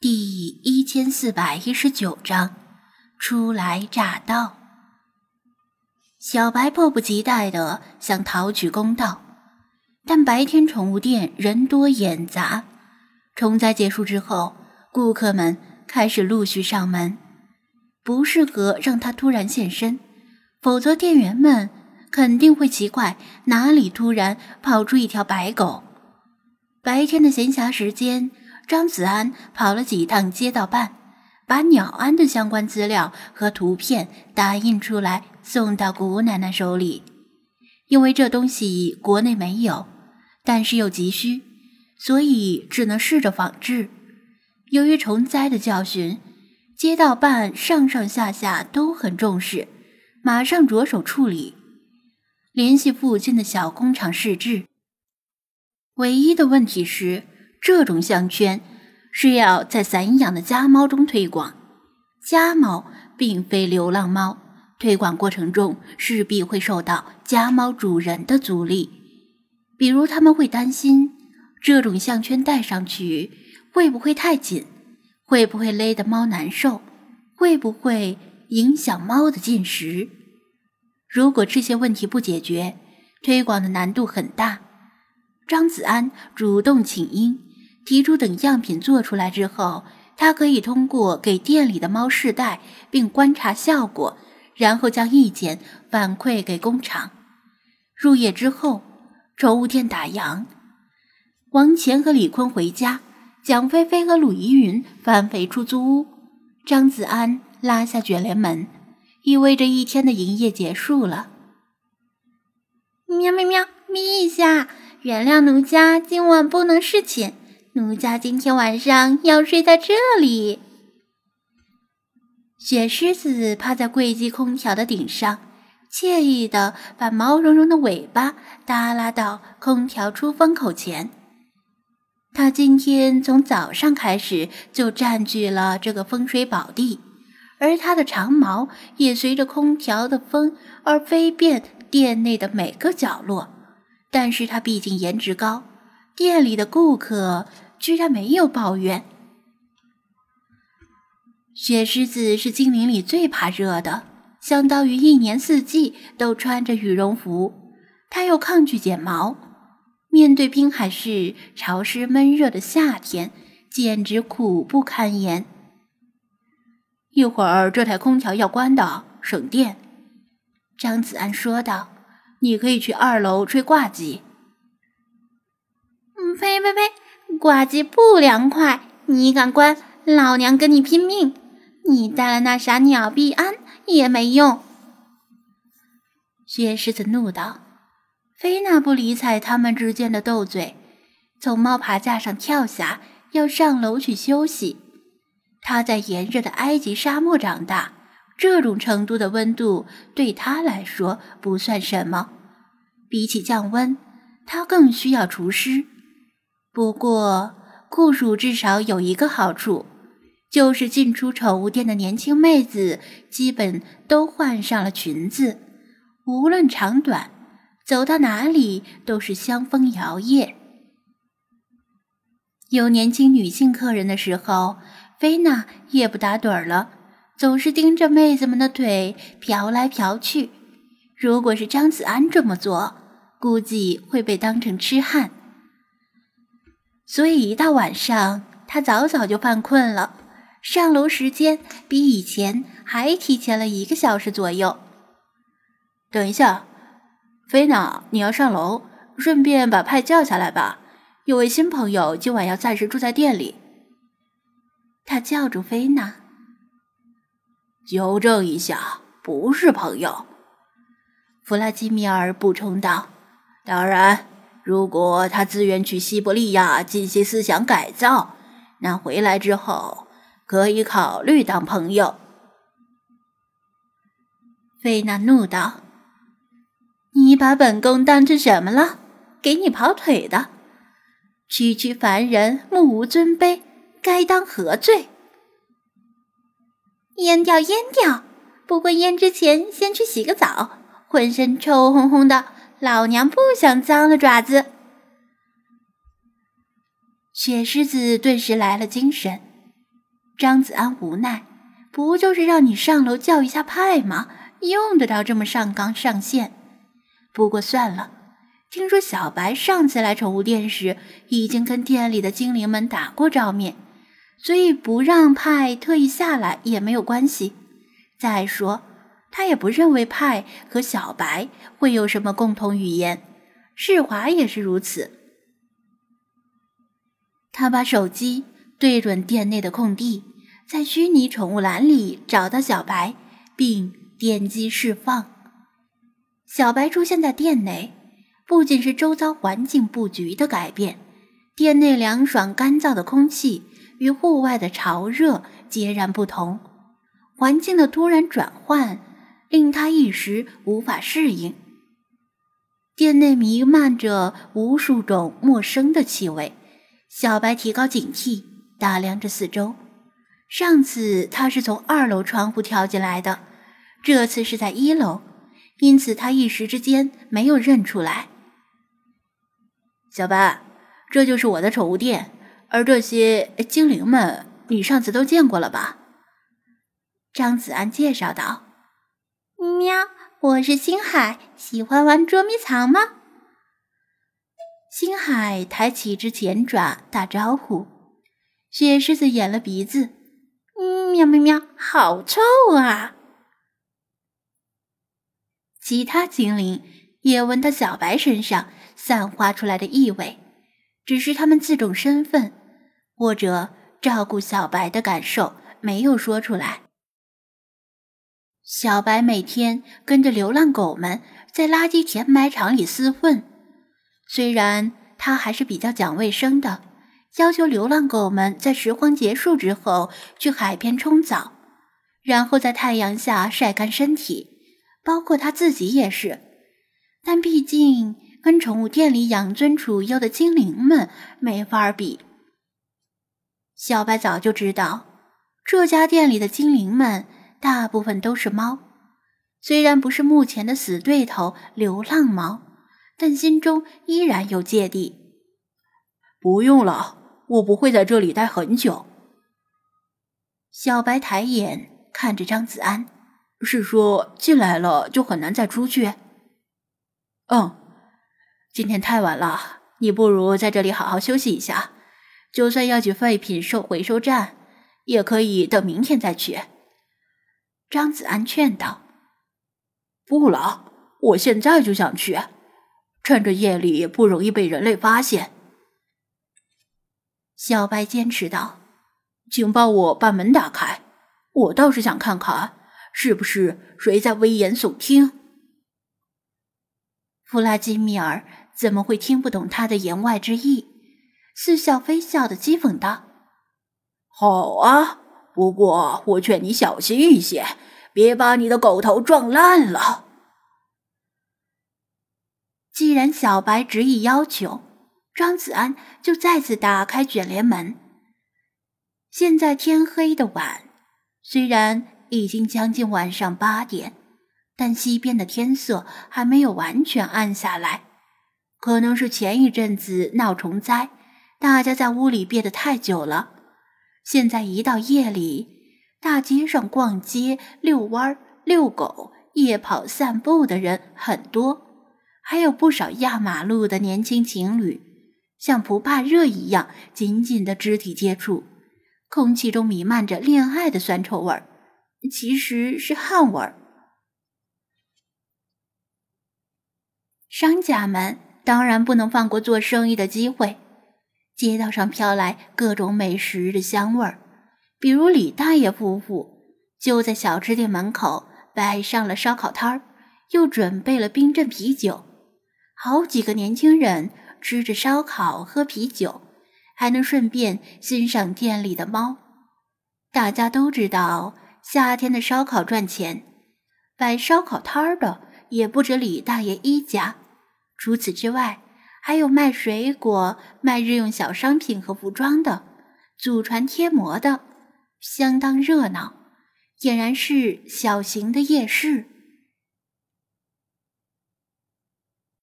第一千四百一十九章，初来乍到。小白迫不及待的想讨取公道，但白天宠物店人多眼杂，虫灾结束之后，顾客们开始陆续上门，不适合让他突然现身，否则店员们肯定会奇怪哪里突然跑出一条白狗。白天的闲暇时间。张子安跑了几趟街道办，把鸟安的相关资料和图片打印出来，送到谷奶奶手里。因为这东西国内没有，但是又急需，所以只能试着仿制。由于虫灾的教训，街道办上上下下都很重视，马上着手处理，联系附近的小工厂试制。唯一的问题是。这种项圈是要在散养的家猫中推广，家猫并非流浪猫，推广过程中势必会受到家猫主人的阻力，比如他们会担心这种项圈戴上去会不会太紧，会不会勒得猫难受，会不会影响猫的进食。如果这些问题不解决，推广的难度很大。张子安主动请缨。提出等样品做出来之后，他可以通过给店里的猫试戴并观察效果，然后将意见反馈给工厂。入夜之后，宠物店打烊，王乾和李坤回家，蒋菲菲和鲁依云返回出租屋，张子安拉下卷帘门，意味着一天的营业结束了。喵喵喵，眯一下，原谅奴家今晚不能侍寝。奴家今天晚上要睡在这里。雪狮子趴在柜机空调的顶上，惬意的把毛茸茸的尾巴耷拉到空调出风口前。它今天从早上开始就占据了这个风水宝地，而它的长毛也随着空调的风而飞遍店内的每个角落。但是它毕竟颜值高。店里的顾客居然没有抱怨。雪狮子是精灵里最怕热的，相当于一年四季都穿着羽绒服。它又抗拒剪毛，面对滨海市潮湿闷热的夏天，简直苦不堪言。一会儿这台空调要关的，省电。张子安说道：“你可以去二楼吹挂机。”嗯呸呸呸！挂机不凉快，你敢关，老娘跟你拼命！你带了那啥鸟币安也没用。雪狮子怒道：“菲娜不理睬他们之间的斗嘴，从猫爬架上跳下，要上楼去休息。他在炎热的埃及沙漠长大，这种程度的温度对他来说不算什么。比起降温，他更需要除湿。”不过，酷暑至少有一个好处，就是进出宠物店的年轻妹子基本都换上了裙子，无论长短，走到哪里都是香风摇曳。有年轻女性客人的时候，菲娜也不打盹儿了，总是盯着妹子们的腿瞟来瞟去。如果是张子安这么做，估计会被当成痴汉。所以一到晚上，他早早就犯困了，上楼时间比以前还提前了一个小时左右。等一下，菲娜，你要上楼，顺便把派叫下来吧。有位新朋友今晚要暂时住在店里。他叫住菲娜，纠正一下，不是朋友。弗拉基米尔补充道：“当然。”如果他自愿去西伯利亚进行思想改造，那回来之后可以考虑当朋友。菲娜怒道：“你把本宫当成什么了？给你跑腿的？区区凡人，目无尊卑，该当何罪？”阉掉，阉掉！不过阉之前先去洗个澡，浑身臭烘烘的。老娘不想脏了爪子。雪狮子顿时来了精神，张子安无奈，不就是让你上楼叫一下派吗？用得着这么上纲上线？不过算了，听说小白上次来宠物店时，已经跟店里的精灵们打过照面，所以不让派特意下来也没有关系。再说，他也不认为派和小白会有什么共同语言，世华也是如此。他把手机对准店内的空地，在虚拟宠物栏里找到小白，并点击释放。小白出现在店内，不仅是周遭环境布局的改变，店内凉爽干燥的空气与户外的潮热截然不同，环境的突然转换令他一时无法适应。店内弥漫着无数种陌生的气味，小白提高警惕，打量着四周。上次他是从二楼窗户跳进来的，这次是在一楼。因此，他一时之间没有认出来。小白，这就是我的宠物店，而这些精灵们，你上次都见过了吧？张子安介绍道。喵，我是星海，喜欢玩捉迷藏吗？星海抬起一只前爪打招呼。雪狮子掩了鼻子，喵喵喵，好臭啊！其他精灵也闻到小白身上散发出来的异味，只是他们自重身份或者照顾小白的感受，没有说出来。小白每天跟着流浪狗们在垃圾填埋场里厮混，虽然他还是比较讲卫生的，要求流浪狗们在拾荒结束之后去海边冲澡，然后在太阳下晒干身体。包括他自己也是，但毕竟跟宠物店里养尊处优的精灵们没法比。小白早就知道，这家店里的精灵们大部分都是猫，虽然不是目前的死对头流浪猫，但心中依然有芥蒂。不用了，我不会在这里待很久。小白抬眼看着张子安。是说进来了就很难再出去。嗯，今天太晚了，你不如在这里好好休息一下。就算要去废品收回收站，也可以等明天再去。张子安劝道：“不了，我现在就想去，趁着夜里不容易被人类发现。”小白坚持道：“请帮我把门打开，我倒是想看看。”是不是谁在危言耸听？弗拉基米尔怎么会听不懂他的言外之意？似笑非笑的讥讽道：“好啊，不过我劝你小心一些，别把你的狗头撞烂了。”既然小白执意要求，张子安就再次打开卷帘门。现在天黑的晚，虽然。已经将近晚上八点，但西边的天色还没有完全暗下来。可能是前一阵子闹虫灾，大家在屋里憋得太久了。现在一到夜里，大街上逛街、遛弯、遛狗、夜跑、散步的人很多，还有不少压马路的年轻情侣，像不怕热一样紧紧的肢体接触，空气中弥漫着恋爱的酸臭味儿。其实是汗味儿。商家们当然不能放过做生意的机会，街道上飘来各种美食的香味儿，比如李大爷夫妇就在小吃店门口摆上了烧烤摊儿，又准备了冰镇啤酒，好几个年轻人吃着烧烤喝啤酒，还能顺便欣赏店里的猫。大家都知道。夏天的烧烤赚钱，摆烧烤摊儿的也不止李大爷一家。除此之外，还有卖水果、卖日用小商品和服装的，祖传贴膜的，相当热闹，俨然是小型的夜市。